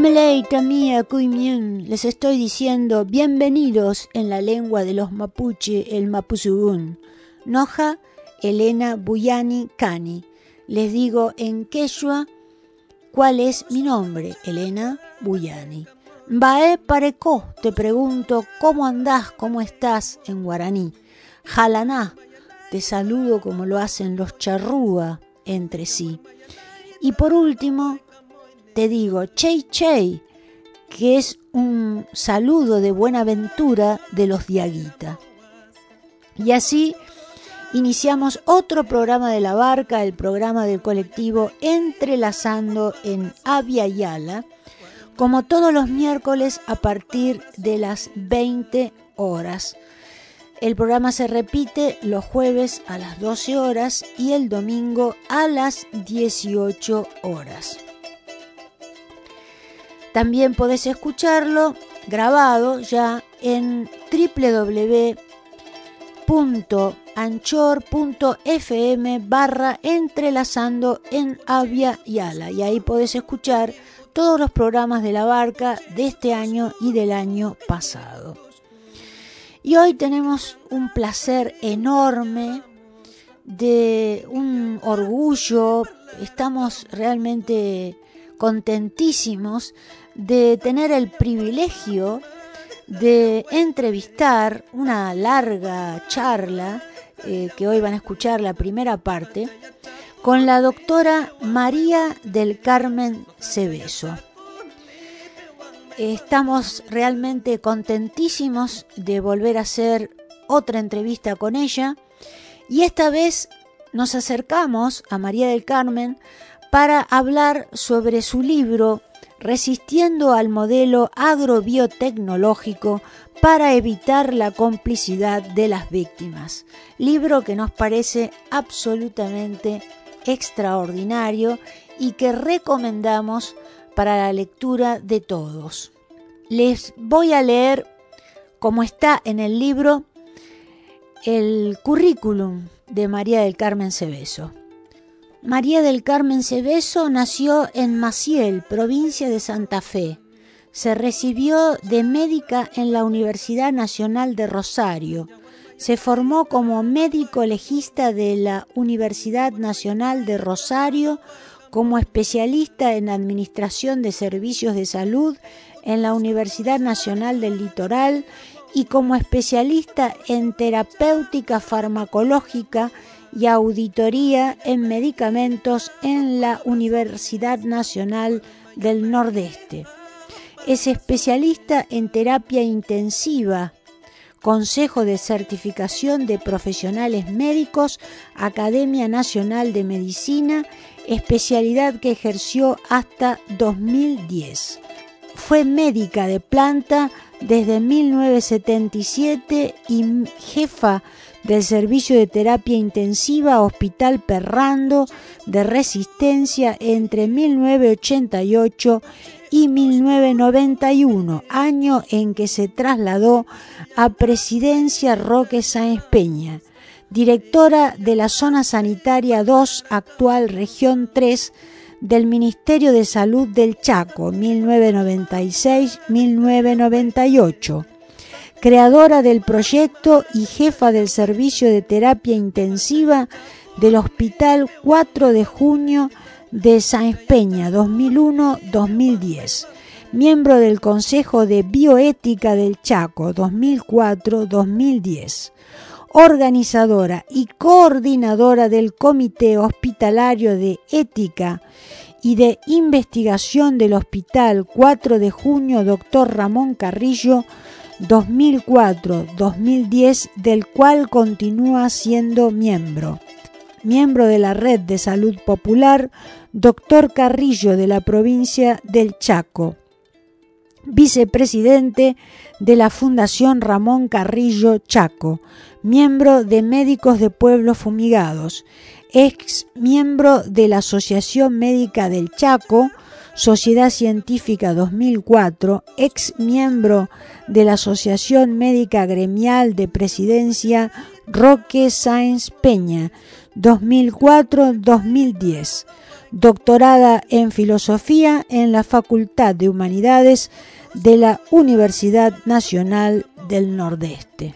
Kumeleita mía les estoy diciendo bienvenidos en la lengua de los mapuche, el mapuzugún. Noja Elena Buyani Cani. Les digo en quechua cuál es mi nombre, Elena Buyani. Bae pareco, te pregunto cómo andás, cómo estás en guaraní. Jalaná, te saludo como lo hacen los charrúa entre sí. Y por último, te digo Chey Chey, que es un saludo de buena ventura de los Diaguita. Y así iniciamos otro programa de la barca, el programa del colectivo Entrelazando en Avia Yala, como todos los miércoles a partir de las 20 horas. El programa se repite los jueves a las 12 horas y el domingo a las 18 horas. También podés escucharlo grabado ya en www.anchor.fm barra entrelazando en Avia y Ala. Y ahí podés escuchar todos los programas de la barca de este año y del año pasado. Y hoy tenemos un placer enorme, de un orgullo, estamos realmente contentísimos de tener el privilegio de entrevistar una larga charla, eh, que hoy van a escuchar la primera parte, con la doctora María del Carmen Cebeso. Estamos realmente contentísimos de volver a hacer otra entrevista con ella y esta vez nos acercamos a María del Carmen para hablar sobre su libro Resistiendo al modelo agrobiotecnológico para evitar la complicidad de las víctimas. Libro que nos parece absolutamente extraordinario y que recomendamos para la lectura de todos. Les voy a leer, como está en el libro, el currículum de María del Carmen Cebeso. María del Carmen Cebeso nació en Maciel, provincia de Santa Fe. Se recibió de médica en la Universidad Nacional de Rosario. Se formó como médico legista de la Universidad Nacional de Rosario, como especialista en Administración de Servicios de Salud en la Universidad Nacional del Litoral y como especialista en terapéutica farmacológica y auditoría en medicamentos en la Universidad Nacional del Nordeste. Es especialista en terapia intensiva, Consejo de Certificación de Profesionales Médicos, Academia Nacional de Medicina, especialidad que ejerció hasta 2010. Fue médica de planta desde 1977 y jefa del Servicio de Terapia Intensiva Hospital Perrando de Resistencia entre 1988 y 1991, año en que se trasladó a Presidencia Roque Sáenz Peña, directora de la Zona Sanitaria 2, actual Región 3, del Ministerio de Salud del Chaco, 1996-1998 creadora del proyecto y jefa del servicio de terapia intensiva del Hospital 4 de Junio de Sáenz Peña 2001-2010, miembro del Consejo de Bioética del Chaco 2004-2010, organizadora y coordinadora del Comité Hospitalario de Ética y de Investigación del Hospital 4 de Junio Dr. Ramón Carrillo 2004-2010 del cual continúa siendo miembro. Miembro de la Red de Salud Popular, doctor Carrillo de la provincia del Chaco. Vicepresidente de la Fundación Ramón Carrillo Chaco, miembro de Médicos de Pueblos Fumigados, ex miembro de la Asociación Médica del Chaco, Sociedad Científica 2004, ex miembro de la Asociación Médica Gremial de Presidencia Roque Sáenz Peña 2004-2010, doctorada en Filosofía en la Facultad de Humanidades de la Universidad Nacional del Nordeste.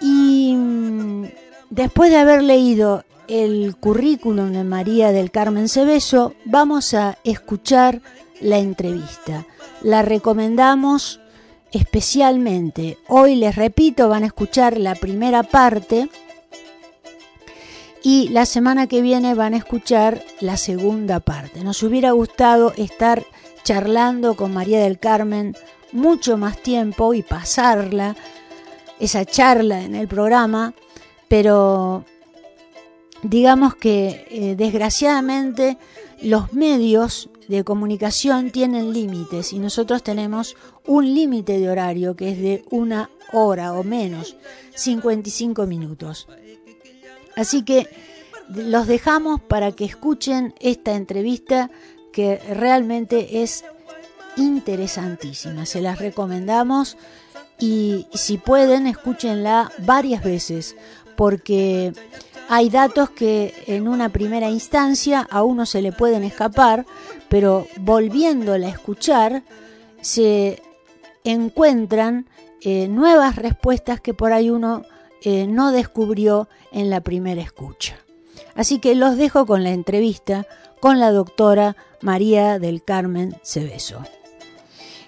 Y mm, después de haber leído el currículum de María del Carmen Cebeso, vamos a escuchar la entrevista. La recomendamos especialmente. Hoy les repito, van a escuchar la primera parte y la semana que viene van a escuchar la segunda parte. Nos hubiera gustado estar charlando con María del Carmen mucho más tiempo y pasarla, esa charla en el programa, pero digamos que eh, desgraciadamente los medios de comunicación tienen límites y nosotros tenemos un límite de horario que es de una hora o menos, 55 minutos. Así que los dejamos para que escuchen esta entrevista que realmente es interesantísima. Se las recomendamos y si pueden escúchenla varias veces porque hay datos que en una primera instancia a uno se le pueden escapar, pero volviéndola a escuchar se encuentran eh, nuevas respuestas que por ahí uno eh, no descubrió en la primera escucha. Así que los dejo con la entrevista con la doctora María del Carmen Cebeso.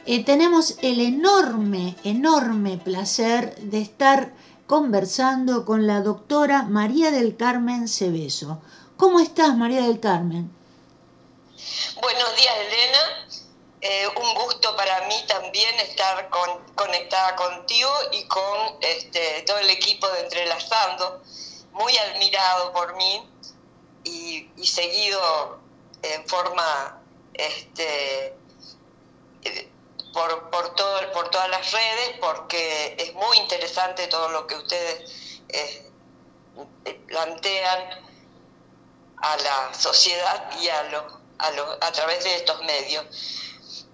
Eh, tenemos el enorme, enorme placer de estar conversando con la doctora María del Carmen Cebeso. ¿Cómo estás, María del Carmen? Buenos días, Elena. Eh, un gusto para mí también estar conectada contigo y con este, todo el equipo de Entrelazando, muy admirado por mí y, seguido en forma este, por, por, todo, por todas las redes, porque es muy interesante todo lo que ustedes eh, plantean a la sociedad y a, lo, a, lo, a través de estos medios.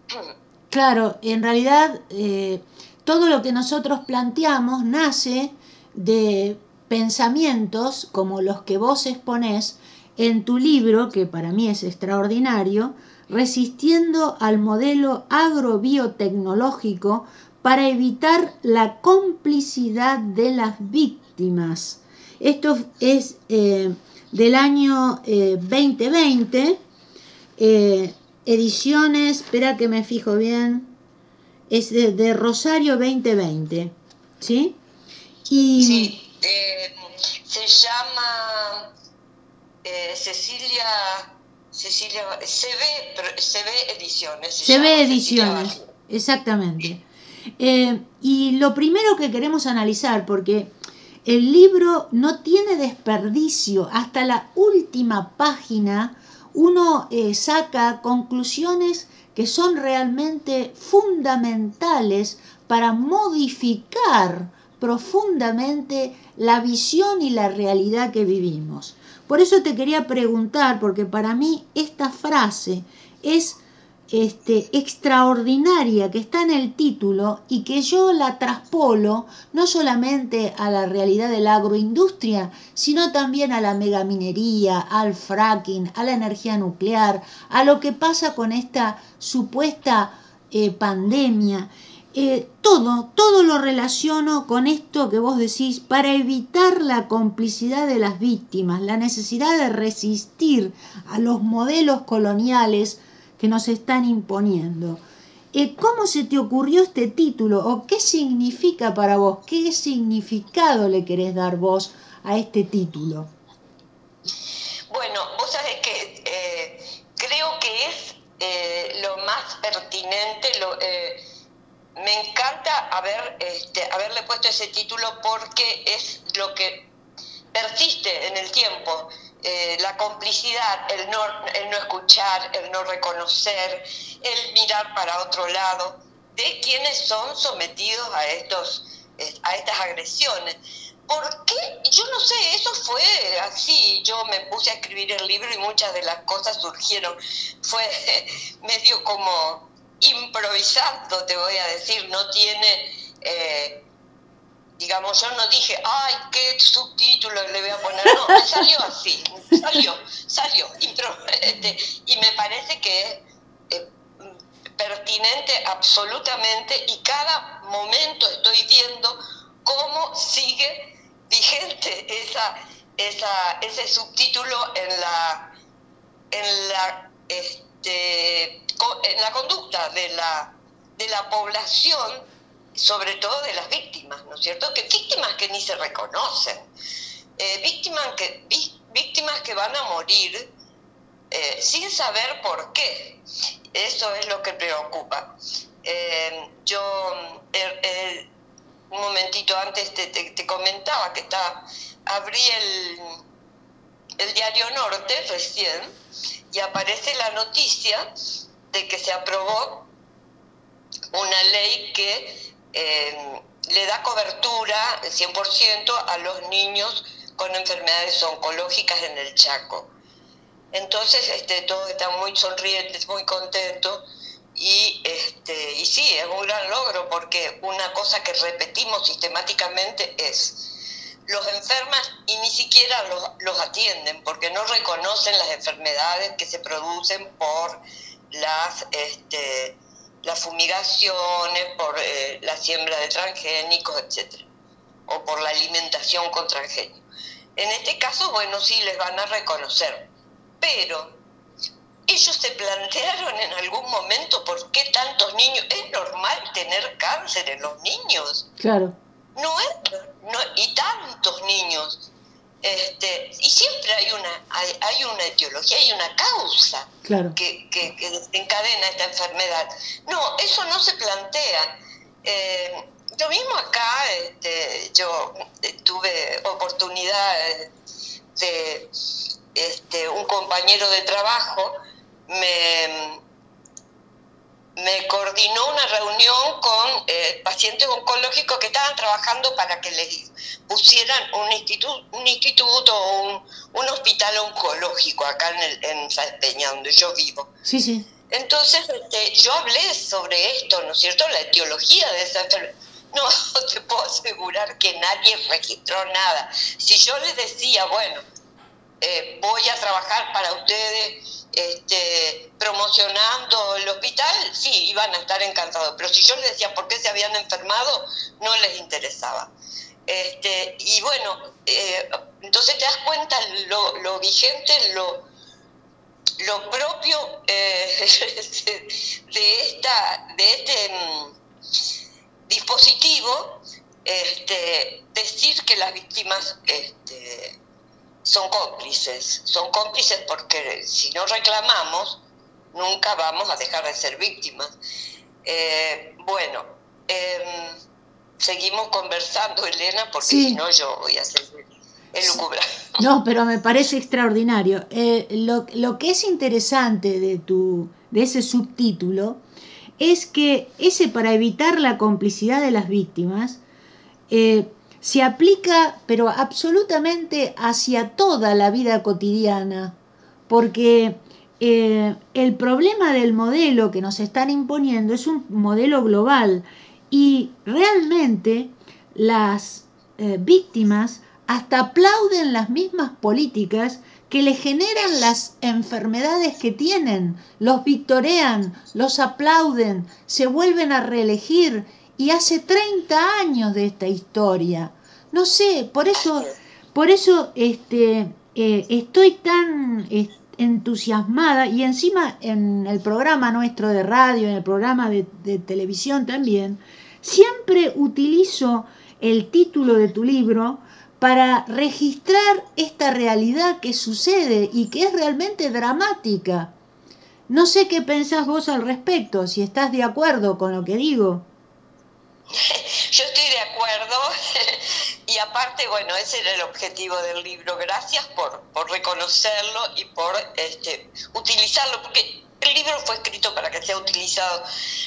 Claro, en realidad eh, todo lo que nosotros planteamos nace de pensamientos como los que vos exponés en tu libro, que para mí es extraordinario, resistiendo al modelo agrobiotecnológico para evitar la complicidad de las víctimas. Esto es eh, del año 2020, eh, eh, ediciones, espera que me fijo bien, es de, Rosario 2020, ¿sí? Y, sí, se llama Cecilia Cecilia, se ve Ediciones. Se, ve Ediciones, exactamente. Eh, y lo primero que queremos analizar, porque el libro no tiene desperdicio. Hasta la última página uno eh, saca conclusiones que son realmente fundamentales para modificar profundamente la visión y la realidad que vivimos. Por eso te quería preguntar, porque para mí esta frase es este, extraordinaria que está en el título y que yo la traspolo no solamente a la realidad de la agroindustria, sino también a la megaminería, al fracking, a la energía nuclear, a lo que pasa con esta supuesta eh, pandemia. Eh, todo, todo lo relaciono con esto que vos decís para evitar la complicidad de las víctimas, la necesidad de resistir a los modelos coloniales que nos están imponiendo. Eh, ¿Cómo se te ocurrió este título o qué significa para vos? ¿Qué significado le querés dar vos a este título? Bueno, vos sabés que eh, creo que es eh, lo más pertinente, me encanta haber, este, haberle puesto ese título porque es lo que persiste en el tiempo eh, la complicidad, el no, el no escuchar, el no reconocer, el mirar para otro lado, de quienes son sometidos a, estos, eh, a estas agresiones. ¿Por qué? Yo no sé, eso fue así. Yo me puse a escribir el libro y muchas de las cosas surgieron. Fue medio como improvisando, te voy a decir, no tiene eh, digamos, yo no dije, ay, qué subtítulo le voy a poner, no, salió así, salió, salió, y me parece que es eh, pertinente absolutamente y cada momento estoy viendo cómo sigue vigente esa, esa, ese subtítulo en la, en la, este, en la conducta de la, de la población sobre todo de las víctimas, ¿no es cierto? Que víctimas que ni se reconocen, eh, víctimas, que, víctimas que van a morir eh, sin saber por qué. Eso es lo que preocupa. Eh, yo un momentito antes te, comentaba que está, abrí el, el diario Norte recién y aparece la noticia de que se aprobó una ley que eh, le da cobertura 100% a los niños con enfermedades oncológicas en el Chaco. Entonces, este, todos están muy sonrientes, muy contentos. Y, este, y sí, es un gran logro porque una cosa que repetimos sistemáticamente es, los enfermas y ni siquiera los, los atienden porque no reconocen las enfermedades que se producen por las... Este, las fumigaciones, por eh, la siembra de transgénicos, etc. O por la alimentación con transgénicos. En este caso, bueno, sí les van a reconocer. Pero ellos se plantearon en algún momento por qué tantos niños. Es normal tener cáncer en los niños. Claro. No es, no, y tantos niños. Este, y siempre hay una, hay, una etiología, hay una causa que, que, desencadena esta enfermedad. No, eso no se plantea. Eh, lo mismo acá, este, yo tuve oportunidad de este, un compañero de trabajo me, me coordinó una reunión con eh, pacientes oncológicos que estaban trabajando para que les pusieran un instituto, un instituto o un, hospital oncológico acá en, el, en Peña, donde yo vivo. Sí, sí. Entonces este, yo hablé sobre esto, ¿no es cierto? La etiología de esa enfermedad. No te puedo asegurar que nadie registró nada. Si yo les decía, bueno, eh, voy a trabajar para ustedes este, promocionando el hospital, sí, iban a estar encantados. Pero si yo les decía por qué se habían enfermado, no les interesaba. Este, y bueno, eh, entonces te das cuenta lo, vigente, lo, lo propio eh, de, esta, de este mm, dispositivo, este, decir que las víctimas son cómplices, son cómplices porque si no reclamamos, nunca vamos a dejar de ser víctimas. Eh, bueno, em, seguimos conversando, Elena, porque si no yo voy a seguir elucubrando. No, pero me parece extraordinario. Eh, lo, lo, que es interesante de, tu, de ese subtítulo es que ese para evitar la complicidad de las víctimas eh, se aplica pero absolutamente hacia toda la vida cotidiana, porque eh, el problema del modelo que nos están imponiendo es un modelo global y realmente las eh, víctimas hasta aplauden las mismas políticas que le generan las enfermedades que tienen, los victorean, los aplauden, se vuelven a reelegir y hace 30 años de esta historia. No sé, por eso, por eso este, eh, estoy tan entusiasmada y encima en el programa nuestro de radio, en el programa de, de televisión también, siempre utilizo el título de tu libro para registrar esta realidad que sucede y que es realmente dramática. No sé qué pensás vos al respecto, si estás de acuerdo con lo que digo. Yo estoy de acuerdo y aparte, bueno, ese era el objetivo del libro. Gracias por, por reconocerlo y por este, utilizarlo, porque el libro fue escrito para que sea utilizado.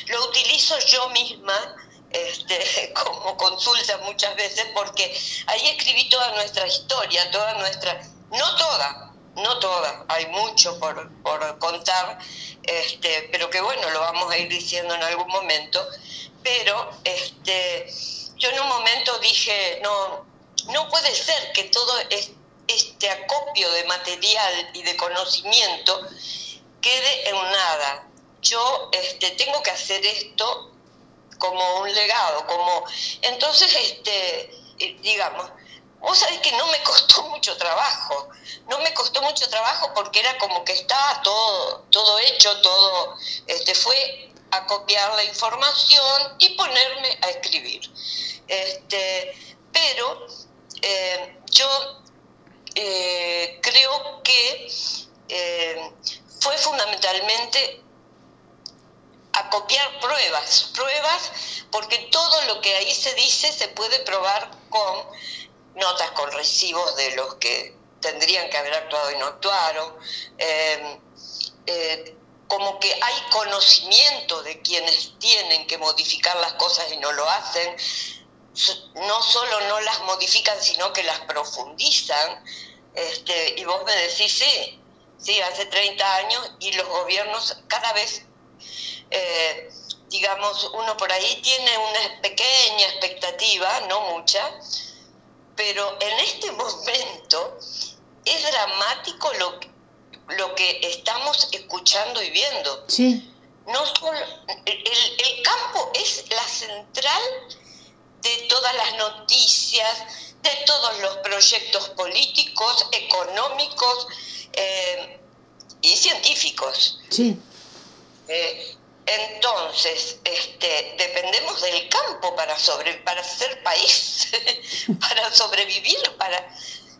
Lo utilizo yo misma este, como consulta muchas veces, porque ahí escribí toda nuestra historia, toda nuestra, no toda, no toda, hay mucho por, por contar, este, pero que bueno, lo vamos a ir diciendo en algún momento, pero este, yo en un momento dije, no, no puede ser que todo este acopio de material y de conocimiento quede en nada. Yo este, tengo que hacer esto como un legado, como entonces este eh, digamos, vos sabés que no me costó mucho trabajo, no me costó mucho trabajo porque era como que estaba todo, todo hecho, todo, este fue a copiar la información y ponerme a escribir. Este, pero eh, yo eh, creo que fue fundamentalmente a copiar pruebas, pruebas porque todo lo que ahí se dice se puede probar con notas con recibos de los que tendrían que haber actuado y no actuaron, em, eh, como que hay conocimiento de quienes tienen que modificar las cosas y no lo hacen, no solo no las modifican, sino que las profundizan, este, y vos me decís, sí, sí, hace 30 años y los gobiernos cada vez eh, digamos, uno por ahí tiene una pequeña expectativa, no mucha, pero en este momento es dramático lo, lo que estamos escuchando y viendo. Sí. No el, el campo es la central de todas las noticias, de todos los proyectos políticos, económicos eh, y científicos. Sí. Eh, entonces, este, dependemos del campo para, sobre, para ser país, para sobrevivir, para,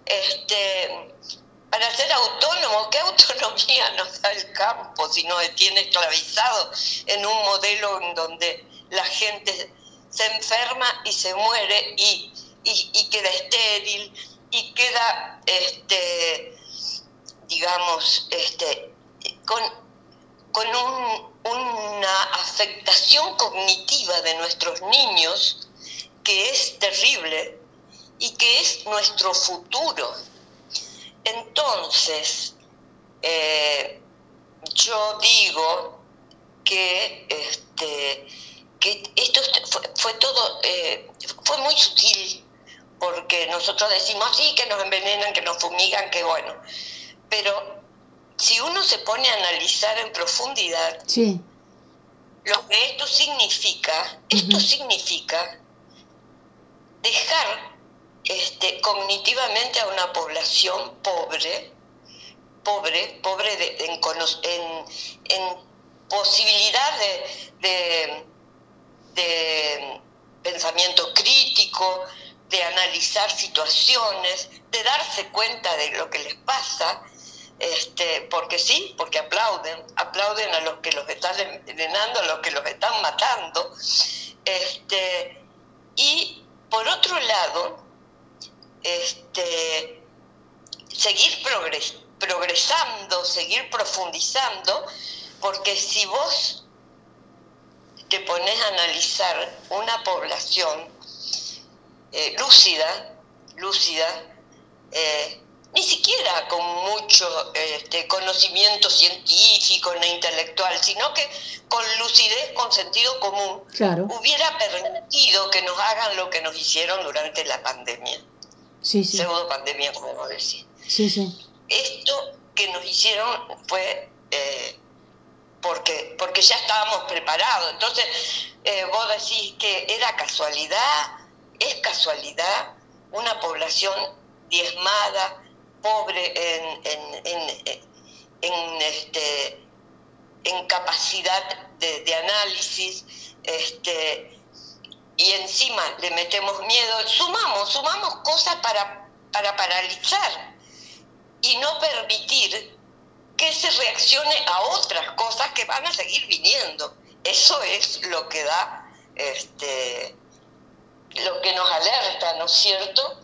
este, para ser autónomo. ¿Qué autonomía nos da el campo si nos tiene esclavizado en un modelo en donde la gente se enferma y se muere y, y, queda estéril y queda, este, digamos, este, con, con un una afectación cognitiva de nuestros niños que es terrible y que es nuestro futuro. Entonces, eh, yo digo que, este, que esto fue, todo, eh, fue muy sutil, porque nosotros decimos, sí, que nos envenenan, que nos fumigan, que bueno, pero si uno se pone a analizar en profundidad lo que esto significa, esto significa dejar este, cognitivamente a una población pobre, pobre, pobre en, posibilidad de, de pensamiento crítico, de analizar situaciones, de darse cuenta de lo que les pasa este, porque sí, porque aplauden, aplauden a los que los están envenenando, a los que los están matando. Este, Y por otro lado, este, seguir progresando, seguir profundizando, porque si vos te pones a analizar una población eh, lúcida, lúcida, eh, ni siquiera con mucho este, conocimiento científico ni intelectual, sino que con lucidez, con sentido común, hubiera permitido que nos hagan lo que nos hicieron durante la pandemia. Sí, sí. Pseudo pandemia, como decir. Sí, sí. Esto que nos hicieron fue eh, porque, porque ya estábamos preparados. Entonces, eh, vos decís que era casualidad, es casualidad una población diezmada, pobre en, en, este, en capacidad de, análisis, este, y encima le metemos miedo, sumamos, sumamos cosas para, para paralizar y no permitir que se reaccione a otras cosas que van a seguir viniendo. Eso es lo que da, este, lo que nos alerta, ¿no es cierto?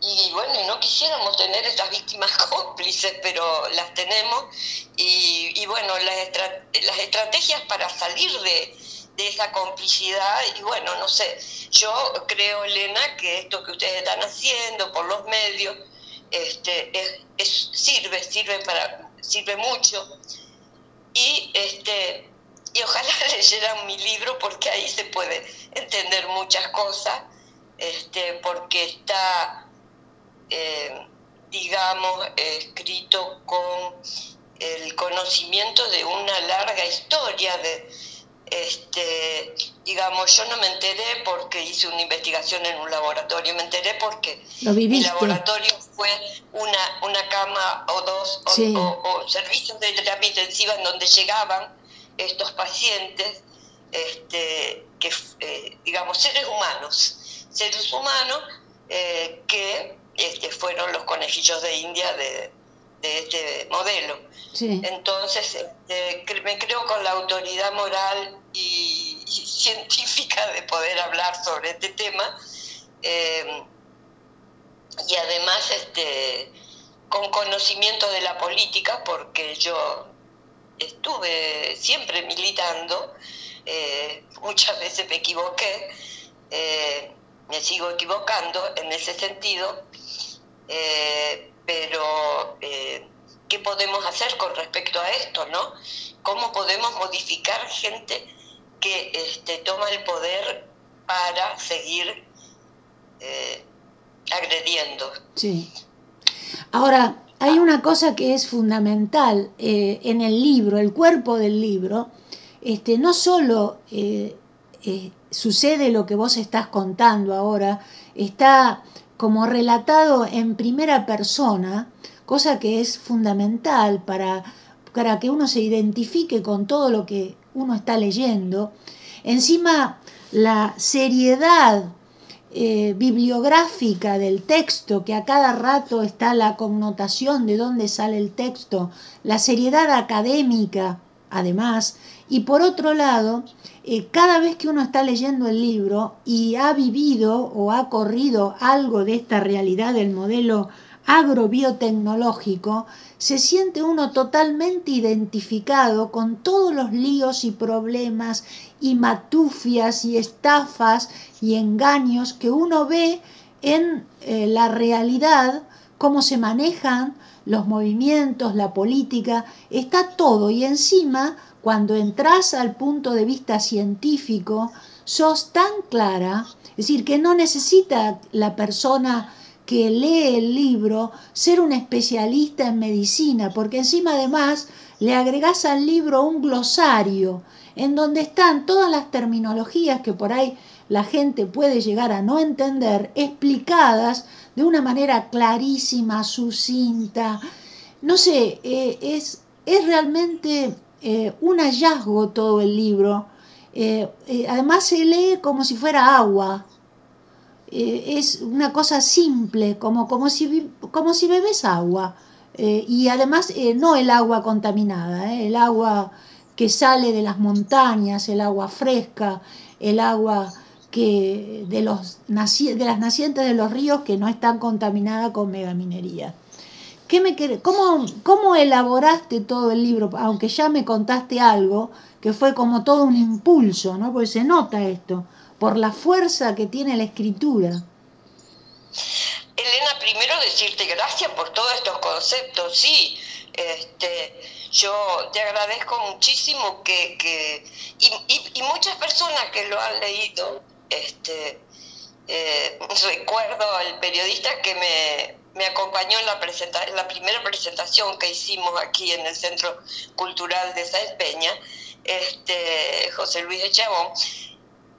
Y bueno, no quisiéramos tener estas víctimas cómplices, pero las tenemos. Y, bueno, las, las estrategias para salir de, esa complicidad, y bueno, no sé, yo creo, Elena, que esto que ustedes están haciendo por los medios, este, es, sirve, sirve para, sirve mucho. Y este, y ojalá leyeran mi libro porque ahí se puede entender muchas cosas, este, porque está eh, digamos, escrito con el conocimiento de una larga historia de, este, digamos, yo no me enteré porque hice una investigación en un laboratorio, me enteré porque mi laboratorio fue una, una cama o dos o, servicios de terapia intensiva en donde llegaban estos pacientes, este, que, eh, digamos, seres humanos, seres humanos eh, que este, fueron los conejillos de India de, este modelo. Entonces, este, me creo con la autoridad moral y, científica de poder hablar sobre este tema. Em, y además este, con conocimiento de la política, porque yo estuve siempre militando, eh, muchas veces me equivoqué, eh, me sigo equivocando en ese sentido, eh, pero eh, ¿qué podemos hacer con respecto a esto? ¿no? ¿Cómo podemos modificar gente que este, toma el poder para seguir eh, agrediendo? Sí. Ahora, hay una cosa que es fundamental en el libro, el cuerpo del libro, este, no solo sucede lo que vos estás contando ahora, está como relatado en primera persona, cosa que es fundamental para, para que uno se identifique con todo lo que uno está leyendo. Encima, la seriedad eh, bibliográfica del texto, que a cada rato está la connotación de dónde sale el texto, la seriedad académica, además, y por otro lado, eh, cada vez que uno está leyendo el libro y ha vivido o ha corrido algo de esta realidad del modelo agrobiotecnológico, se siente uno totalmente identificado con todos los líos y problemas y matufias y estafas y engaños que uno ve en eh, la realidad, cómo se manejan los movimientos, la política, está todo y encima cuando entras al punto de vista científico, sos tan clara, es decir, que no necesita la persona que lee el libro ser un especialista en medicina, porque encima además le agregás al libro un glosario en donde están todas las terminologías que por ahí la gente puede llegar a no entender, explicadas de una manera clarísima, sucinta. No sé, eh, es, es realmente eh, un hallazgo todo el libro. Eh, eh, además se lee como si fuera agua. es una cosa simple, como, como, si, como si bebes agua. y además no el agua contaminada, el agua que sale de las montañas, el agua fresca, el agua que de, los, de las nacientes de los ríos que no están contaminadas con megaminería. ¿Qué me cómo, ¿Cómo elaboraste todo el libro? Aunque ya me contaste algo, que fue como todo un impulso, ¿no? Porque se nota esto, por la fuerza que tiene la escritura. Elena, primero decirte gracias por todos estos conceptos, sí. Este, yo te agradezco muchísimo que, que y, muchas personas que lo han leído, este, eh, recuerdo al periodista que me, me acompañó en la, primera presentación que hicimos aquí en el Centro Cultural de Sáenz Peña, este, José Luis de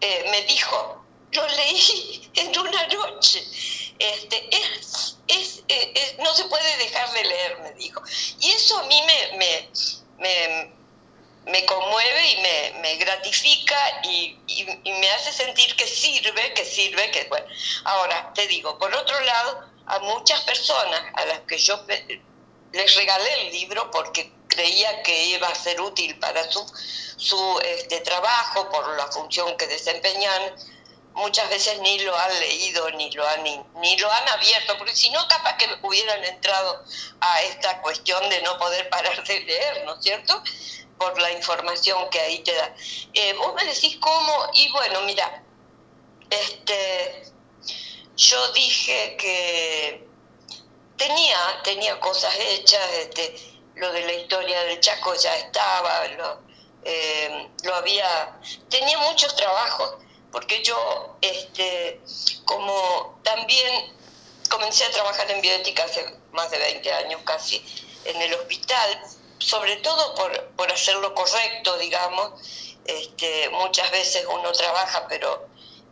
eh, me dijo, lo leí en una noche, este, es, es, eh, no se puede dejar de leer, me dijo. Y eso a mí me, conmueve y me, gratifica y, y, y, me hace sentir que sirve, que sirve, que bueno. Ahora, te digo, por otro lado, a muchas personas a las que yo les regalé el libro porque creía que iba a ser útil para su, su este, trabajo, por la función que desempeñan, muchas veces ni lo han leído ni lo han ni, lo han abierto porque si no capaz que hubieran entrado a esta cuestión de no poder parar de leer no es cierto por la información que ahí te da. Eh, vos me decís cómo y bueno mira este yo dije que tenía, tenía cosas hechas, este, lo de la historia del Chaco ya estaba, lo, eh, lo había, tenía muchos trabajos, porque yo, este, como también comencé a trabajar en bioética hace más de 20 años casi, en el hospital, sobre todo por, por hacer lo correcto, digamos, este, muchas veces uno trabaja, pero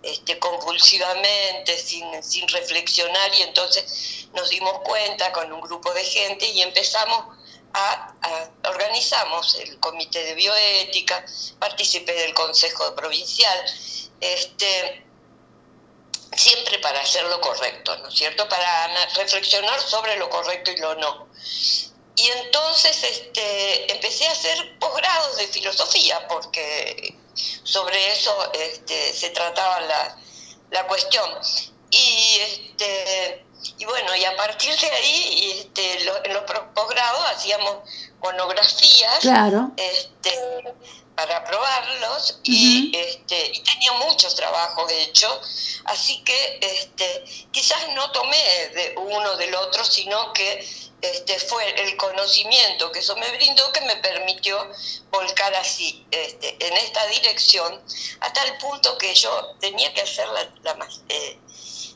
este, compulsivamente, sin, sin reflexionar, y entonces nos dimos cuenta con un grupo de gente y empezamos a, organizamos el comité de bioética, participé del consejo provincial, este, siempre para hacer lo correcto, ¿no es cierto? Para reflexionar sobre lo correcto y lo no. Y entonces este, empecé a hacer posgrados de filosofía, porque sobre eso este, se trataba la, la cuestión. Y, este, y bueno, y a partir de ahí, este, en los posgrados hacíamos monografías este, para probarlos y, este, y tenía muchos trabajos hechos, así que este, quizás no tomé de uno del otro, sino que este, fue el conocimiento que eso me brindó que me permitió volcar así, este, en esta dirección, hasta el punto que yo tenía que hacer la, eh,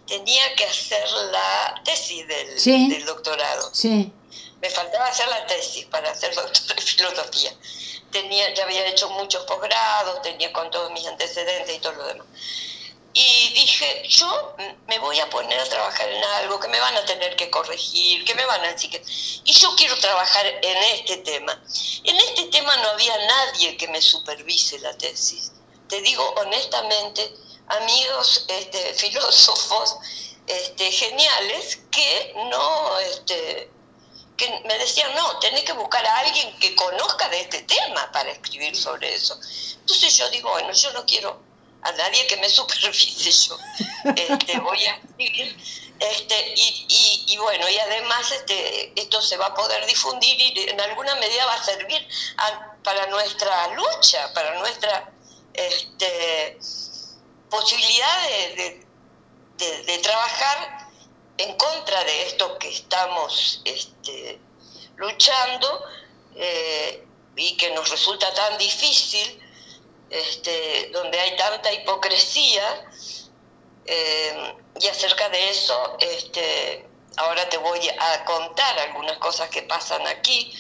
tenía que hacer la tesis del, del doctorado. Sí. Me faltaba hacer la tesis para hacer doctor de filosofía. Tenía, ya había hecho muchos posgrados, tenía con todos mis antecedentes y todo lo demás y dije, yo me voy a poner a trabajar en algo que me van a tener que corregir, que me van a decir que... Y yo quiero trabajar en este tema. En este tema no había nadie que me supervise la tesis. Te digo honestamente, amigos este, filósofos este, geniales que no... Este, que me decían, no, tenés que buscar a alguien que conozca de este tema para escribir sobre eso. Entonces yo digo, bueno, yo no quiero a nadie que me supervise yo. Este, voy a escribir, este, y, y, bueno, y además este, esto se va a poder difundir y en alguna medida va a servir para nuestra lucha, para nuestra este, posibilidad de, trabajar en contra de esto que estamos este, luchando eh, y que nos resulta tan difícil este, donde hay tanta hipocresía, eh, y acerca de eso, este, ahora te voy a contar algunas cosas que pasan aquí.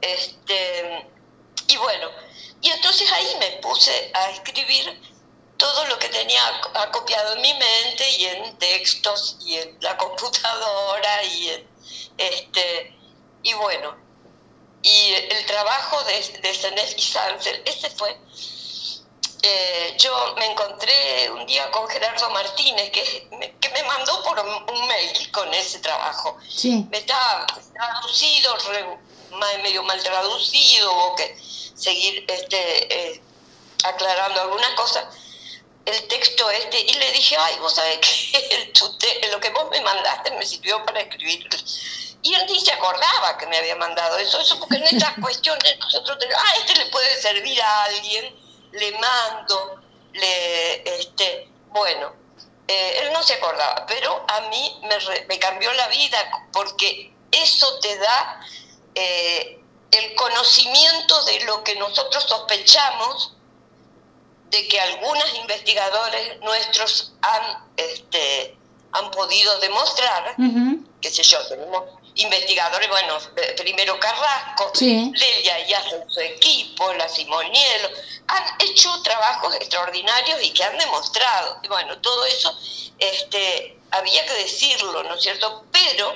Este, y bueno, y entonces ahí me puse a escribir todo lo que tenía acopiado en mi mente y en textos y en la computadora y en, este y bueno y el trabajo de, de y Sansel ese fue eh, yo me encontré un día con Gerardo Martínez, que me, que me mandó por un, mail con ese trabajo. Me estaba traducido, medio mal traducido, hubo que seguir este, eh, aclarando algunas cosas. el texto este y le dije, ay, vos sabés que lo que vos me mandaste me sirvió para escribir. Y él ni se acordaba que me había mandado eso, eso porque en estas cuestiones nosotros tenemos, ah, este le puede servir a alguien, le mando, le, este, bueno, eh, él no se acordaba, pero a mí me, me, cambió la vida porque eso te da eh, el conocimiento de lo que nosotros sospechamos de que algunos investigadores nuestros han, este, han podido demostrar, qué sé yo, tenemos investigadores, bueno, primero Carrasco, sí. Lelia y su equipo, la Simonielo, han hecho trabajos extraordinarios y que han demostrado, y bueno, todo eso este, había que decirlo, ¿no es cierto? Pero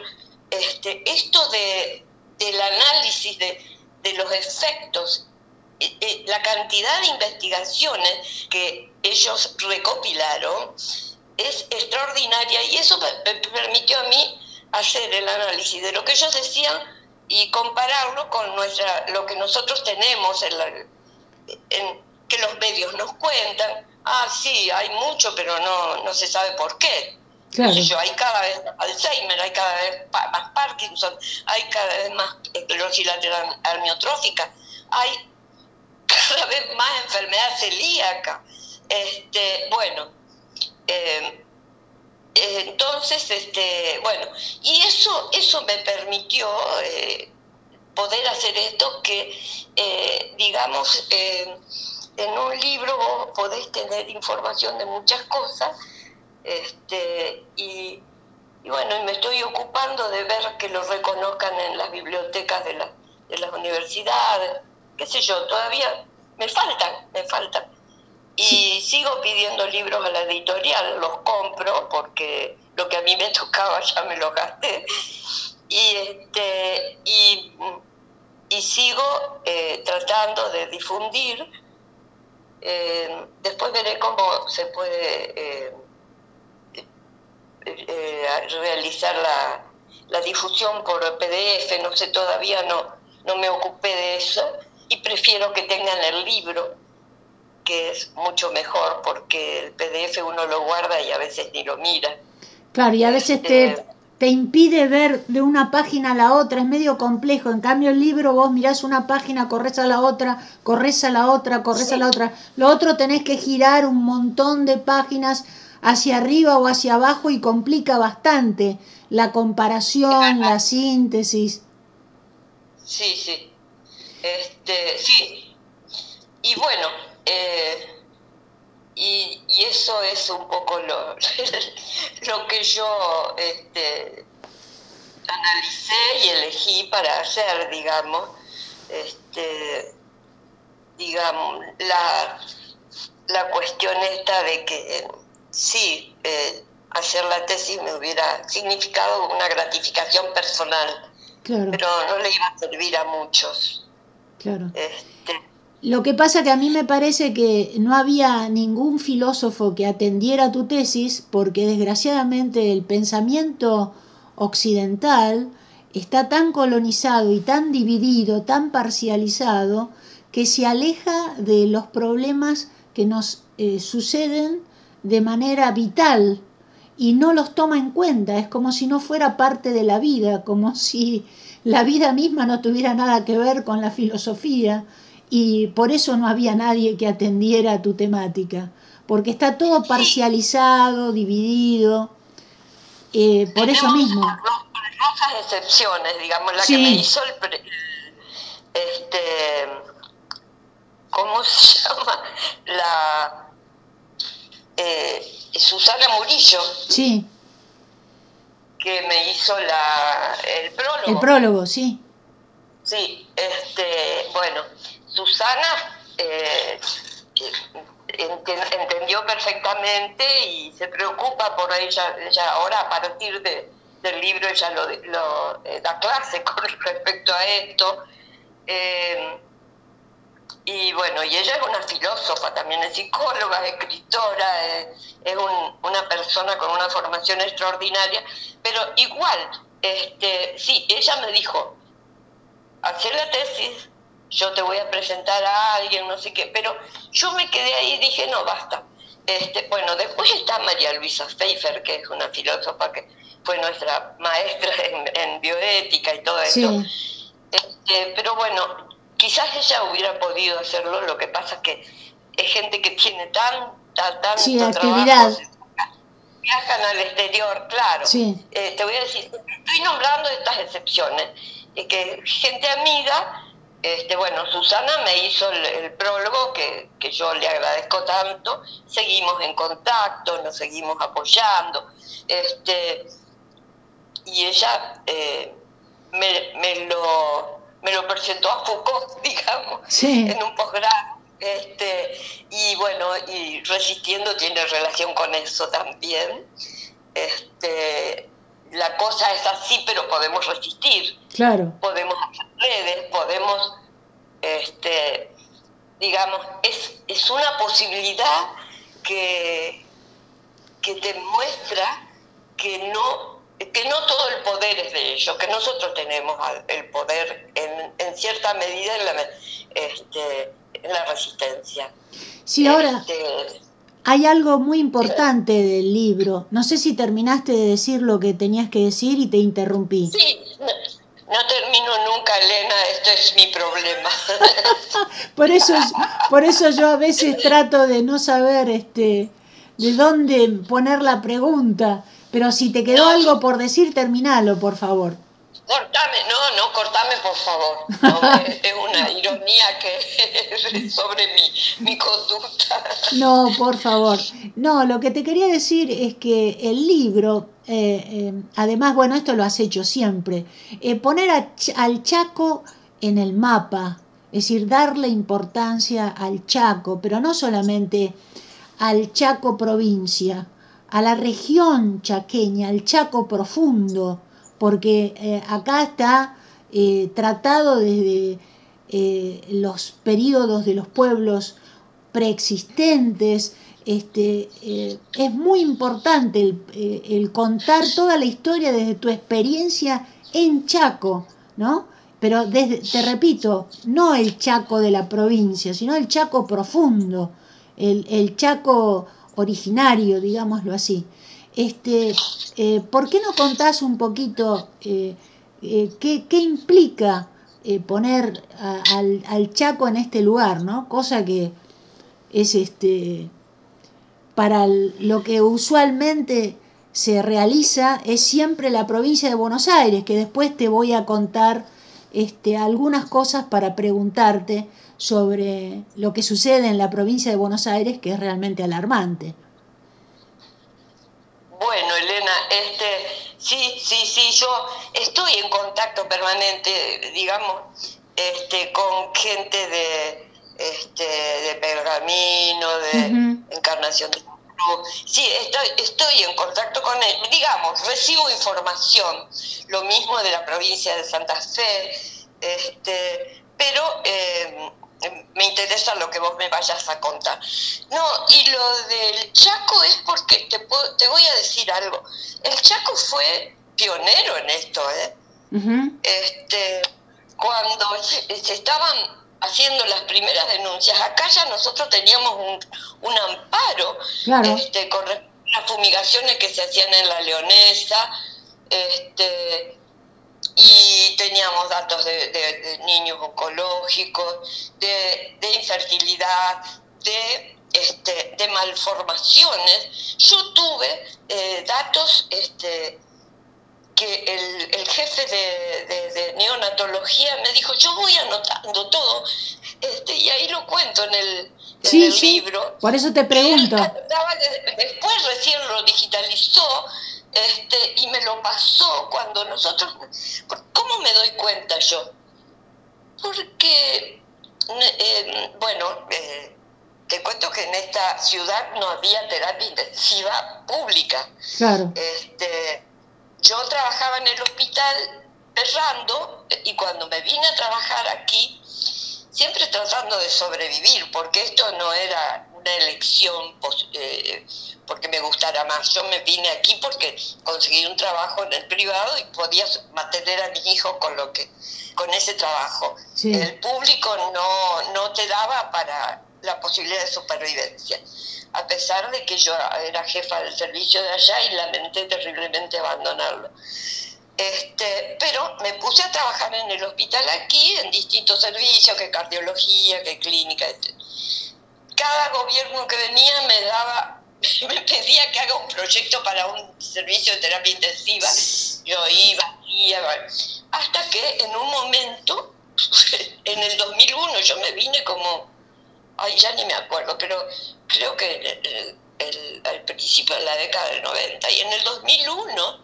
este, esto de, del análisis de, de los efectos eh, eh, la cantidad de investigaciones que ellos recopilaron es extraordinaria y eso me permitió a mí hacer el análisis de lo que ellos decían y compararlo con nuestra, lo que nosotros tenemos, en, que los medios nos cuentan. Ah, sí, hay mucho, pero no, no se sabe por qué. Yo, hay cada vez más Alzheimer, hay cada vez más Parkinson, hay cada vez más esclerosis lateral amniotrófica, hay cada vez más enfermedad celíaca. Este, bueno, eh, entonces, este, bueno, y eso, eso me permitió eh, poder hacer esto que, eh, digamos, en un libro vos podés tener información de muchas cosas, este, y, y bueno, y me estoy ocupando de ver que lo reconozcan en las bibliotecas de, la, de las universidades, qué sé yo, todavía me faltan, me faltan. Y sigo pidiendo libros a la editorial, los compro porque lo que a mí me tocaba ya me lo gasté. Y, este, y, sigo eh, tratando de difundir. Eh, después veré cómo se puede eh, realizar la, la difusión por PDF, no sé, todavía no, no me ocupé de eso y prefiero que tengan el libro, que es mucho mejor porque el PDF uno lo guarda y a veces ni lo mira. Claro, y a veces te, este, te impide ver de una página a la otra, es medio complejo. En cambio, el libro vos mirás una página, corres a la otra, corres a la otra, corres a la otra. Lo otro tenés que girar un montón de páginas hacia arriba o hacia abajo y complica bastante la comparación, la síntesis. Sí, sí. Este, sí. Y bueno, eh, y, eso es un poco lo, lo que yo este, analicé y elegí para hacer, digamos. Este, digamos, la, la cuestión esta de que sí, eh, hacer la tesis me hubiera significado una gratificación personal, pero no le iba a servir a muchos. Claro. Este, Lo que pasa que a mí me parece que no había ningún filósofo que atendiera tu tesis porque desgraciadamente el pensamiento occidental está tan colonizado y tan dividido, tan parcializado, que se aleja de los problemas que nos eh, suceden de manera vital y no los toma en cuenta, es como si no fuera parte de la vida, como si la vida misma no tuviera nada que ver con la filosofía y por eso no había nadie que atendiera a tu temática, porque está todo parcializado, dividido, eh, por eso mismo. Rosas excepciones, digamos, la que me hizo el, este, ¿cómo se llama? La eh, Susana Murillo. Sí que me hizo la, el prólogo. El prólogo, sí. Sí, este, bueno, Susana eh, entendió perfectamente y se preocupa por ella, ella ahora a partir de, del libro ella lo, eh, da clase con respecto a esto. Eh, y bueno, y ella es una filósofa, también es psicóloga, es escritora, es, una persona con una formación extraordinaria, pero igual, este, sí, ella me dijo, hacer la tesis, yo te voy a presentar a alguien, no sé qué, pero yo me quedé ahí y dije, no, basta. Este, bueno, después está María Luisa Pfeiffer, que es una filósofa que fue nuestra maestra en, bioética y todo eso. Este, pero bueno, quizás ella hubiera podido hacerlo, lo que pasa es que es gente que tiene tanta, tanta sí, actividad. viajan al exterior, claro. Eh, te voy a decir, estoy nombrando estas excepciones, y que gente amiga, este, bueno, Susana me hizo el, prólogo que, que, yo le agradezco tanto, seguimos en contacto, nos seguimos apoyando, este, y ella eh, me, me, lo, me lo presentó a Foucault, digamos, en un posgrado. Este, y bueno, y resistiendo tiene relación con eso también. Este, la cosa es así, pero podemos resistir. Claro. Podemos hacer redes, podemos, este, digamos, es, es una posibilidad que, que te muestra que no, que no todo el poder es de ellos, que nosotros tenemos el poder en, en cierta medida en la, este, la resistencia. Sí, ahora este, hay algo muy importante del libro. No sé si terminaste de decir lo que tenías que decir y te interrumpí. Sí, no, termino nunca, Elena, esto es mi problema. por, eso, por eso yo a veces trato de no saber este, de dónde poner la pregunta. Pero si te quedó algo por decir, terminalo, por favor. Cortame, no, no, cortame por favor. es una ironía que sobre mi, mi, conducta. No, por favor. No, lo que te quería decir es que el libro, eh, eh, además, bueno, esto lo has hecho siempre, eh, poner al Chaco en el mapa, es decir, darle importancia al Chaco, pero no solamente al Chaco provincia, a la región chaqueña, al Chaco profundo porque eh, acá está eh, tratado desde eh, los periodos de los pueblos preexistentes. Este, es muy importante el, contar toda la historia desde tu experiencia en Chaco, ¿no? Pero te repito, no el Chaco de la provincia, sino el Chaco profundo, el Chaco originario, digámoslo así. Este, eh, ¿Por qué no contás un poquito eh, eh, qué, qué, implica poner al, al, Chaco en este lugar, ¿no? Cosa que es este para lo que usualmente se realiza es siempre la provincia de Buenos Aires, que después te voy a contar este, algunas cosas para preguntarte sobre lo que sucede en la provincia de Buenos Aires, que es realmente alarmante. Bueno, Elena, este, sí, sí, sí, yo estoy en contacto permanente, digamos, este, con gente de, este, de Pergamino, de Encarnación de Cruz. Sí, estoy, estoy en contacto con él, digamos, recibo información, lo mismo de la provincia de Santa Fe, este, pero eh, me interesa lo que vos me vayas a contar. No, y lo del Chaco es porque te, te voy a decir algo. El Chaco fue pionero en esto, ¿eh? este, cuando se, estaban haciendo las primeras denuncias, acá ya nosotros teníamos un, un amparo este, con las fumigaciones que se hacían en la leonesa, este, y teníamos datos de, niños oncológicos, de, infertilidad, de, este, de malformaciones. Yo tuve eh, datos este, que el, jefe de, neonatología me dijo, yo voy anotando todo, este, y ahí lo cuento en el, libro. Por eso te pregunto. después recién lo digitalizó este, y me lo pasó cuando nosotros, ¿cómo me doy cuenta yo? Porque, eh, bueno, eh, te cuento que en esta ciudad no había terapia intensiva pública. Claro. Este, yo trabajaba en el hospital errando y cuando me vine a trabajar aquí, siempre tratando de sobrevivir, porque esto no era una elección eh, porque me gustara más. Yo me vine aquí porque conseguí un trabajo en el privado y podía mantener a mi hijo con lo que con ese trabajo. El público no, no te daba para, la posibilidad de supervivencia, a pesar de que yo era jefa del servicio de allá y lamenté terriblemente abandonarlo. Este, pero me puse a trabajar en el hospital aquí, en distintos servicios, que cardiología, que clínica, etc. Cada gobierno que venía me daba, me pedía que haga un proyecto para un servicio de terapia intensiva. Yo iba, iba, hasta que en un momento, en el 2001, yo me vine como, ay, ya ni me acuerdo, pero creo que al principio de la década del 90, y en el 2001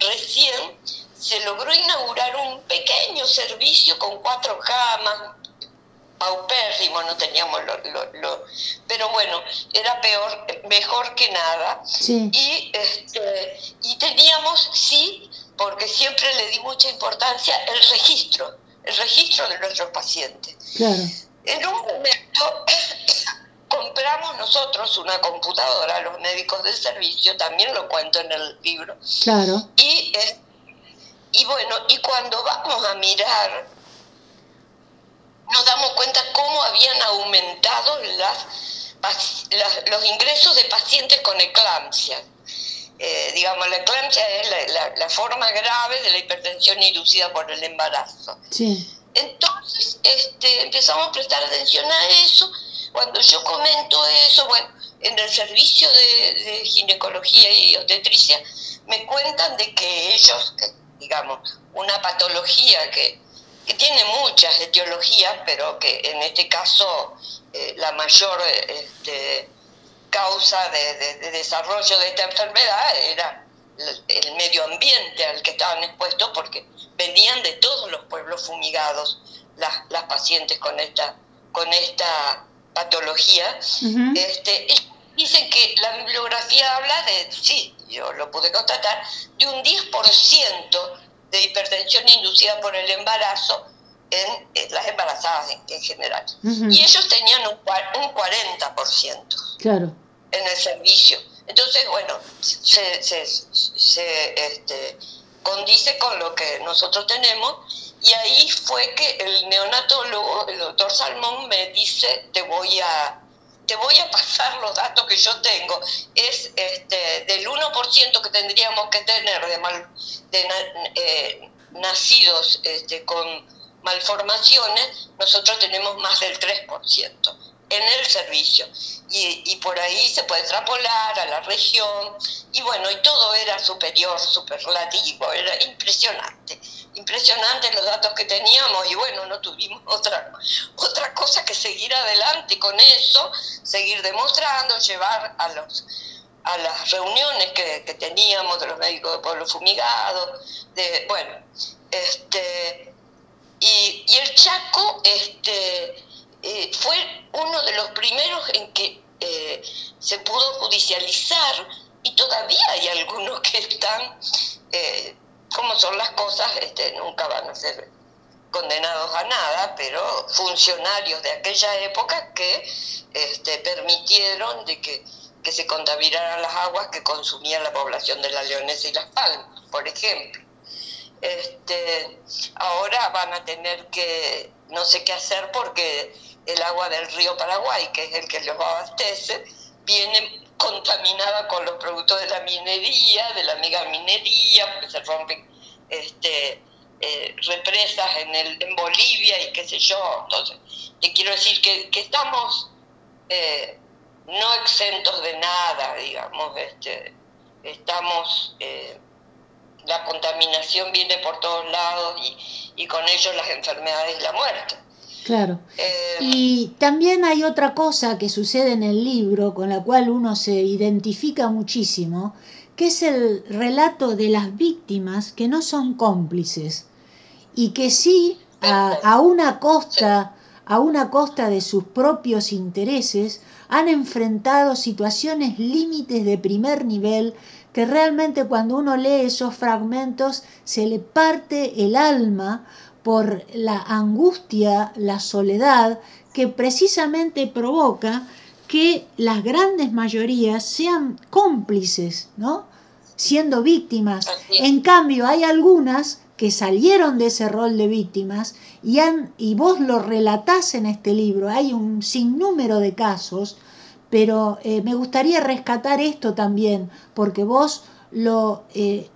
recién se logró inaugurar un pequeño servicio con cuatro camas, paupérrimo, no teníamos lo, pero bueno, era peor, mejor que nada. Y, este, y teníamos, sí, porque siempre le di mucha importancia, el registro, el registro de nuestros pacientes. En un momento compramos nosotros una computadora, los médicos del servicio, también lo cuento en el libro. Claro. Y, y bueno, y cuando vamos a mirar, nos damos cuenta cómo habían aumentado las, los ingresos de pacientes con eclampsia. Eh, digamos, la eclampsia es la, forma grave de la hipertensión inducida por el embarazo. Sí. Entonces, este, empezamos a prestar atención a eso cuando yo comento eso, bueno, en el servicio de, ginecología y obstetricia me cuentan de que ellos, digamos, una patología que, tiene muchas etiologías, pero que en este caso eh, la mayor este, causa de, desarrollo de esta enfermedad era el medio ambiente al que estaban expuestos porque venían de todos los pueblos fumigados las, las pacientes con esta, con esta patología, este, dicen que la bibliografía habla de, sí, yo lo pude constatar, de un 10% de hipertensión inducida por el embarazo en, las embarazadas en, general. Y ellos tenían un, un 40% claro. en el servicio. Entonces, bueno, se, se, se este, condice con lo que nosotros tenemos y ahí fue que el neonatólogo, el doctor Salmón, me dice, te voy a, te voy a pasar los datos que yo tengo. Es este, del 1% que tendríamos que tener de, mal, de eh, nacidos este, con malformaciones, nosotros tenemos más del 3% en el servicio. Y, y, por ahí se puede extrapolar a la región. Y bueno, y todo era superior, superlativo, era impresionante impresionantes los datos que teníamos y bueno, no tuvimos otra, otra cosa que seguir adelante con eso, seguir demostrando, llevar a los a las reuniones que, teníamos de los médicos de pueblo fumigado, de, bueno, este, y, el Chaco este, eh, fue uno de los primeros en que eh, se pudo judicializar y todavía hay algunos que están eh, como son las cosas, este, nunca van a ser condenados a nada, pero funcionarios de aquella época que este, permitieron de que, se contaminaran las aguas que consumía la población de la Leonesa y Las Palmas, por ejemplo. Este, ahora van a tener que, no sé qué hacer porque el agua del río Paraguay, que es el que los abastece, viene contaminada con los productos de la minería, de la mega minería, porque se rompen este, eh, represas en, el, en Bolivia y qué sé yo. Entonces, te quiero decir que, estamos eh, no exentos de nada, digamos, este, estamos, eh, la contaminación viene por todos lados y, y con ello las enfermedades y la muerte. Claro. Eh, y también hay otra cosa que sucede en el libro con la cual uno se identifica muchísimo, que es el relato de las víctimas que no son cómplices y que sí a, una costa a una costa de sus propios intereses han enfrentado situaciones límites de primer nivel que realmente cuando uno lee esos fragmentos se le parte el alma por la angustia, la soledad que precisamente provoca que las grandes mayorías sean cómplices, ¿no? Siendo víctimas. En cambio, hay algunas que salieron de ese rol de víctimas y, han, y vos lo relatás en este libro. Hay un sinnúmero de casos, pero eh, me gustaría rescatar esto también, porque vos lo eh,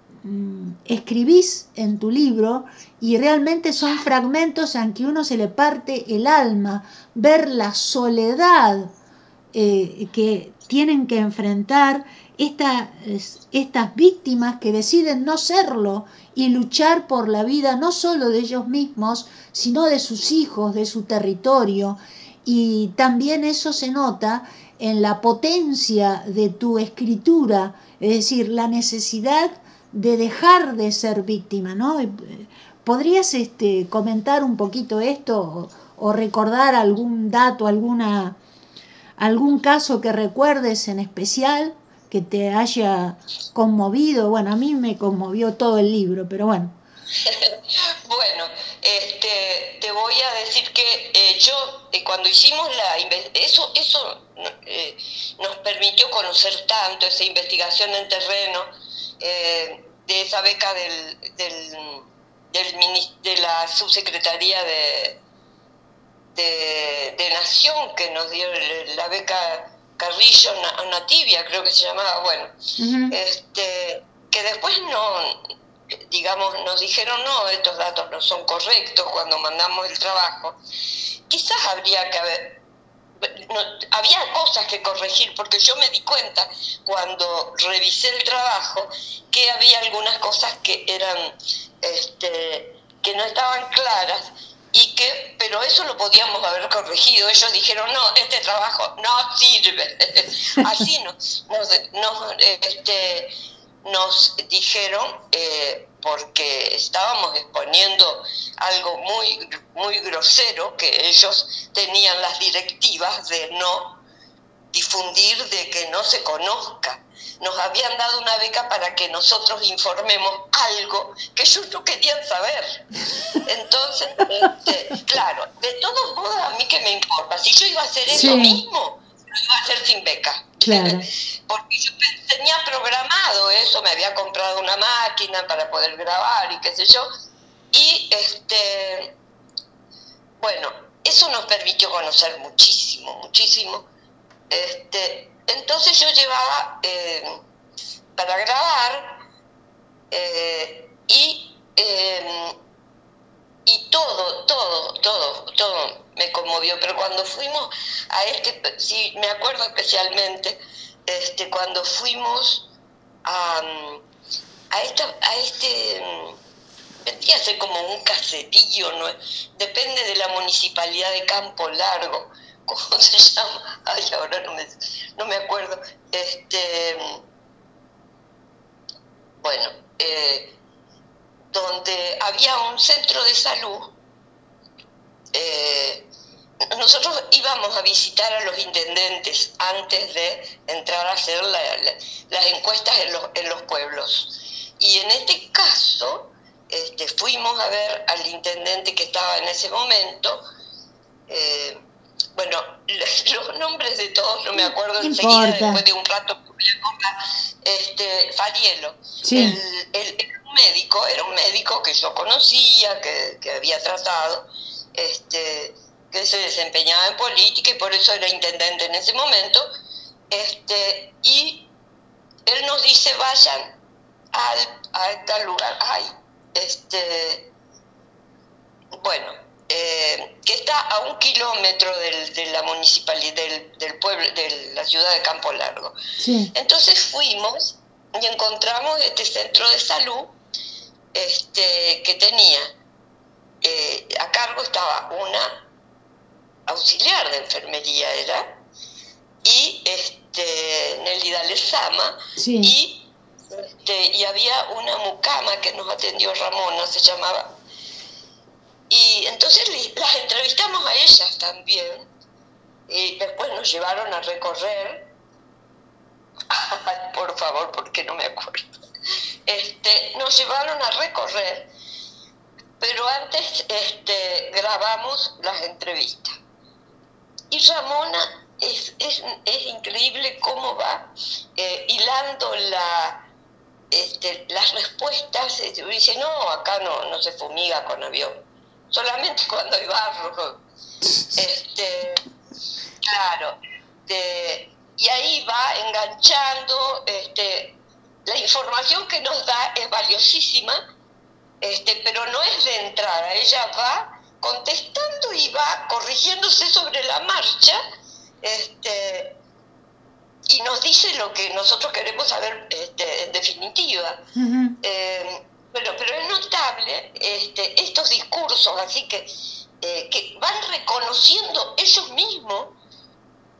escribís en tu libro y realmente son fragmentos en que uno se le parte el alma, ver la soledad eh, que tienen que enfrentar estas víctimas que deciden no serlo y luchar por la vida no solo de ellos mismos, sino de sus hijos, de su territorio. Y también eso se nota en la potencia de tu escritura, es decir, la necesidad de dejar de ser víctima, ¿no? Eh, ¿Podrías este, comentar un poquito esto o, recordar algún dato, alguna, algún caso que recuerdes en especial? que te haya conmovido. Bueno, a mí me conmovió todo el libro, pero bueno. bueno, este, te voy a decir que eh, yo eh, cuando hicimos la eso eso nos permitió conocer tanto esa investigación en terreno de esa beca del, del, del, de la subsecretaría de, de, de Nación que nos dio la beca Carrillo Nativia, creo que se llamaba, bueno, este, que después no, digamos, nos dijeron, no, estos datos no son correctos cuando mandamos el trabajo. Quizás habría que haber, había cosas que corregir, porque yo me di cuenta cuando revisé el trabajo que había algunas cosas que eran, este, que no estaban claras y que, pero eso lo podíamos haber corregido. Ellos dijeron, no, este trabajo no sirve. Así nos, nos, este, nos dijeron, eh, porque estábamos exponiendo algo muy, muy grosero, que ellos tenían las directivas de no difundir, de que no se conozca nos habían dado una beca para que nosotros informemos algo que ellos no querían saber. Entonces, este, claro, de todos modos, a mí que me importa, si yo iba a hacer eso mismo, lo iba a hacer sin beca. Claro. Porque yo tenía programado eso, me había comprado una máquina para poder grabar y qué sé yo. Y este, bueno, eso nos permitió conocer muchísimo, muchísimo. Este, entonces yo llevaba eh, para grabar eh, y, em, y todo, todo, todo, todo me conmovió. Pero cuando fuimos a este, sí, me acuerdo especialmente, este, cuando fuimos a, a, esta, a este vendría a ser como un casetillo, ¿no? depende de la municipalidad de Campo Largo, ¿cómo se llama? Ay, ahora no me, no me acuerdo. Este, bueno, eh, donde había un centro de salud, eh, nosotros íbamos a visitar a los intendentes antes de entrar a hacer las encuestas en los, en los pueblos. Y en este caso, este, fuimos a ver al intendente que estaba en ese momento, eh, bueno, los nombres de todos no me acuerdo enseguida, después de un rato este, Farielo, el, un médico, era un médico que yo conocía, que, que había tratado, este, que se desempeñaba en política y por eso era intendente en ese momento, este, y él nos dice vayan al, a tal lugar, ay, este, bueno, eh, que está a un kilómetro de la municipalidad, del, pueblo, de la ciudad de Campo Largo. Entonces fuimos y encontramos este centro de salud este, que tenía, eh, a cargo estaba una auxiliar de enfermería, era, y este, Nelly Lezama, y, este, y había una mucama que nos atendió Ramona, se llamaba y entonces las entrevistamos a ellas también. Y después nos llevaron a recorrer. por favor, porque no me acuerdo. Este, nos llevaron a recorrer, pero antes este, grabamos las entrevistas. Y Ramona es, es, es increíble cómo va eh, hilando la, este, las respuestas, este, dice, no, acá no, no se fumiga con avión, solamente cuando hay barro. Este, claro, y ahí va enganchando, este, la información que nos da es valiosísima, este, pero no es de entrada, ella va contestando y va corrigiéndose sobre la marcha, este, y nos dice lo que nosotros queremos saber este, en definitiva. Eh, pero, pero es notable este, estos discursos, así que, eh, que van reconociendo ellos mismos,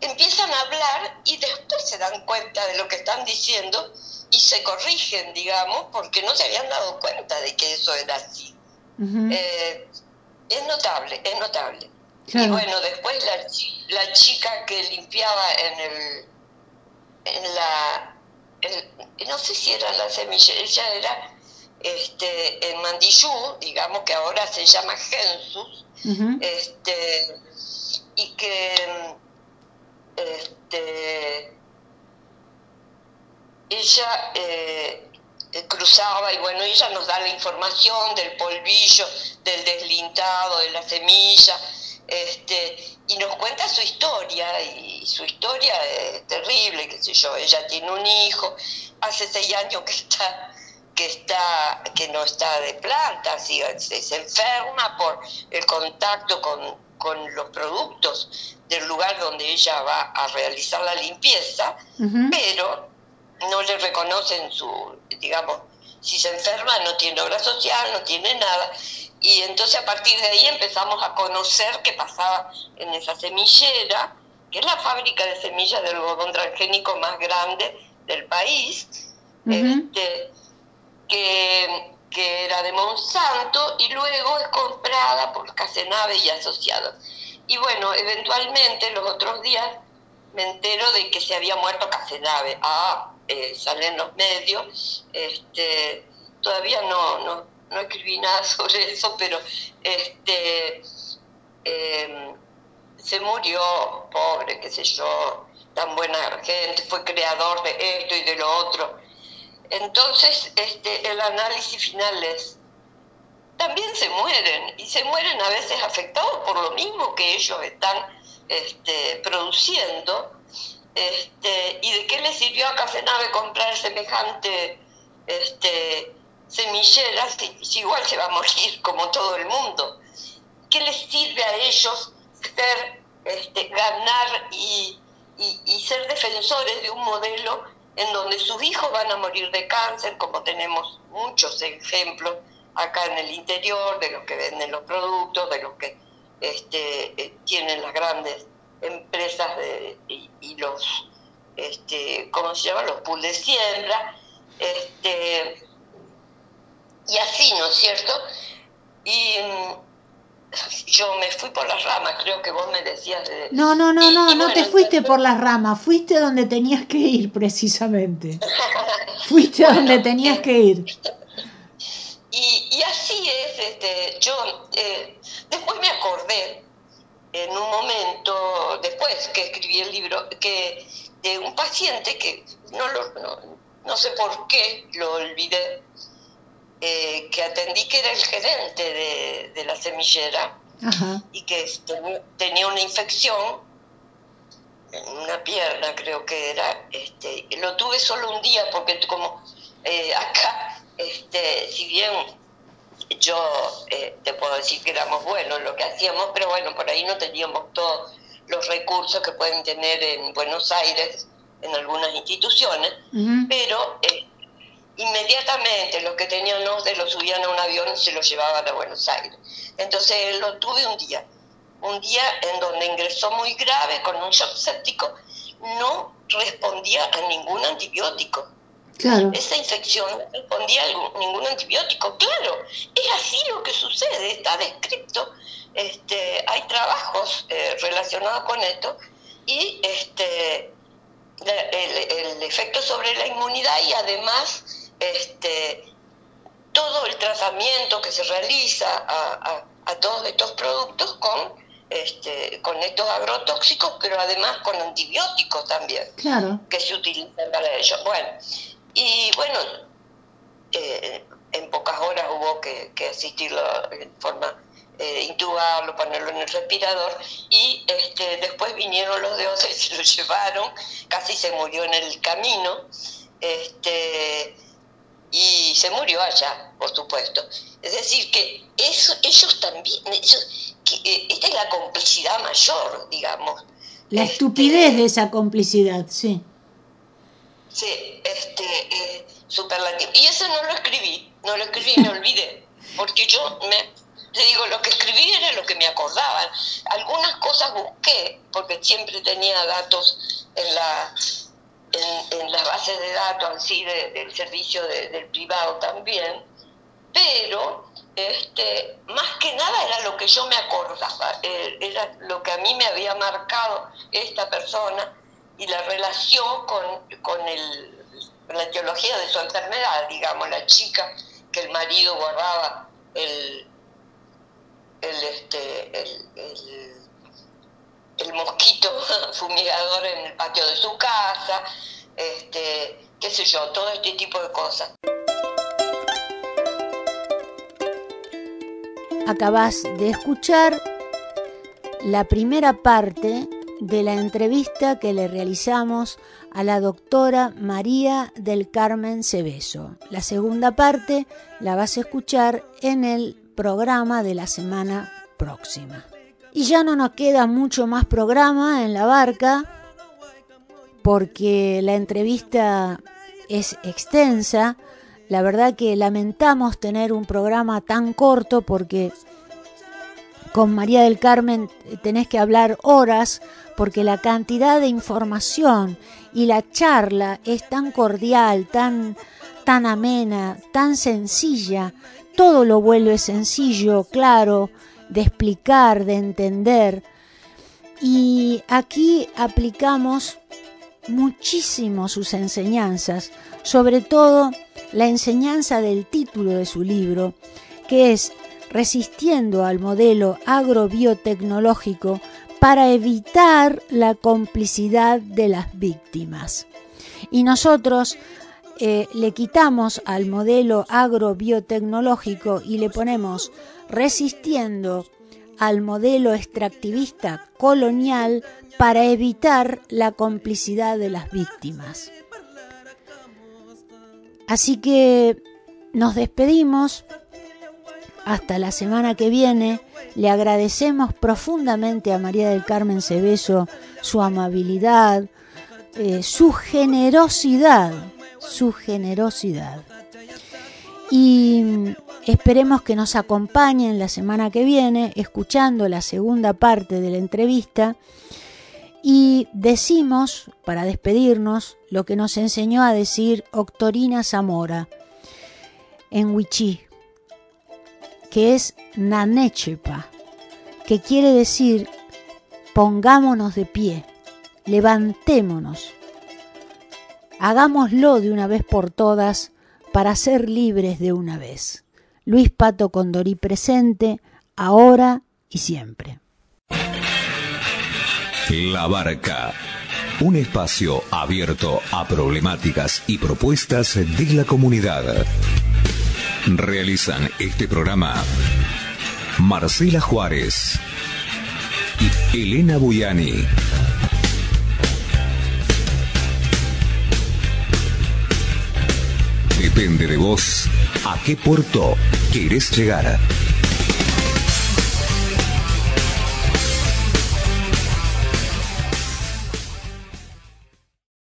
empiezan a hablar y después se dan cuenta de lo que están diciendo y se corrigen, digamos, porque no se habían dado cuenta de que eso era así. Eh, es notable, es notable. Y bueno, después la, la chica que limpiaba en el en la, no sé si era la semilla, ella era este, en Mandillú, digamos que ahora se llama Gensus, este, y que este, ella eh, cruzaba y bueno, ella nos da la información del polvillo, del deslintado, de la semilla, este, y nos cuenta su historia, y su historia es terrible, qué sé yo, ella tiene un hijo, hace seis años que está que está que no está de planta, se, se enferma por el contacto con, con, los productos del lugar donde ella va a realizar la limpieza, pero no le reconocen su, digamos, si se enferma no tiene obra social, no tiene nada, y entonces a partir de ahí empezamos a conocer qué pasaba en esa semillera, que es la fábrica de semillas del algodón transgénico más grande del país, este, que, era de Monsanto y luego es comprada por Casenave y asociados. Y bueno, eventualmente los otros días me entero de que se había muerto Casenave. Ah, eh, salen los medios, este, todavía no, no no escribí nada sobre eso, pero este em, se murió, pobre, qué sé yo, tan buena gente, fue creador de esto y de lo otro. Entonces, este, el análisis final es, también se mueren, y se mueren a veces afectados por lo mismo que ellos están este, produciendo. Este, ¿Y de qué le sirvió a Casenave comprar semejante este, semilleras, igual se va a morir como todo el mundo. ¿Qué les sirve a ellos ser, este, ganar y, ser defensores de un modelo en donde sus hijos van a morir de cáncer, como tenemos muchos ejemplos acá en el interior, de los que venden los productos, de los que eh, tienen las grandes empresas y, los, este, ¿cómo se llama? Los pools de siembra. Este, y así, ¿no es cierto? Y mm, yo me fui por las ramas, creo que vos me decías de... No, no, no, no, no te fuiste por las ramas, fuiste donde tenías que ir precisamente. fuiste donde tenías que ir. Y, y así es, este, yo eh, después me acordé en un momento, después que escribí el libro, que de un paciente que no, lo, no, no sé por qué lo olvidé, eh, que atendí que era el gerente de, la semillera y que tenía una infección en una pierna, creo que era. Este, lo tuve solo un día porque como eh, acá, este, si bien yo eh, te puedo decir que éramos buenos en lo que hacíamos, pero bueno, por ahí no teníamos todos los recursos que pueden tener en Buenos Aires en algunas instituciones, pero inmediatamente los que tenían de lo subían a un avión y se lo llevaban a Buenos Aires. Entonces lo tuve un día, un día en donde ingresó muy grave con un shock séptico, no respondía a ningún antibiótico. Claro. Esa infección no respondía a ningún antibiótico. Claro, es así lo que sucede, está descrito. Este, hay trabajos eh, relacionados con esto y este, el efecto sobre la inmunidad y además este, todo el tratamiento que se realiza a, todos estos productos con, este, con estos agrotóxicos, pero además con antibióticos también, que se utilizan para ello. Bueno, y bueno, eh, en pocas horas hubo que, asistirlo en forma eh, intubarlo, ponerlo en el respirador y este, después vinieron los de OCE y se lo llevaron, casi se murió en el camino este, y se murió allá, por supuesto. Es decir, que eso, ellos también, eh, esta es la complicidad mayor, digamos. La este, estupidez de esa complicidad, sí. Sí, este, eh, superlativo. Y eso no lo escribí, no lo escribí, me olvidé, porque yo me, te digo, lo que escribí era lo que me acordaban. Algunas cosas busqué, porque siempre tenía datos en la en, las bases de datos así del servicio del privado también, pero este, más que nada era lo que yo me acordaba, eh, era lo que a mí me había marcado esta persona y la relación con, con, el, la etiología de su enfermedad, digamos, la chica que el marido guardaba el, el, este, el, el, mosquito fumigador en el patio de su casa, este, qué sé yo, todo este tipo de cosas. Acabas de escuchar la primera parte de la entrevista que le realizamos a la doctora María del Carmen Cebeso. La segunda parte la vas a escuchar en el programa de la semana próxima. Y ya no nos queda mucho más programa en la barca porque la entrevista es extensa. La verdad que lamentamos tener un programa tan corto porque con María del Carmen tenés que hablar horas porque la cantidad de información y la charla es tan cordial, tan, tan amena, tan sencilla. Todo lo vuelve sencillo, claro, de explicar, de entender. Y aquí aplicamos muchísimo sus enseñanzas, sobre todo la enseñanza del título de su libro, que es Resistiendo al modelo agrobiotecnológico para evitar la complicidad de las víctimas. Y nosotros eh, le quitamos al modelo agrobiotecnológico y le ponemos resistiendo al modelo extractivista colonial para evitar la complicidad de las víctimas. Así que nos despedimos hasta la semana que viene. Le agradecemos profundamente a María del Carmen Cebeso su amabilidad, eh, su generosidad, su generosidad. Y esperemos que nos acompañen la semana que viene escuchando la segunda parte de la entrevista. Y decimos, para despedirnos, lo que nos enseñó a decir Octorina Zamora en Huichí que es Nanechepa, que quiere decir pongámonos de pie, levantémonos, hagámoslo de una vez por todas para ser libres de una vez. Luis Pato Condorí presente, ahora y siempre. La Barca, un espacio abierto a problemáticas y propuestas de la comunidad. Realizan este programa Marcela Juárez y Elena Buyani. Depende de vos a qué puerto quieres llegar.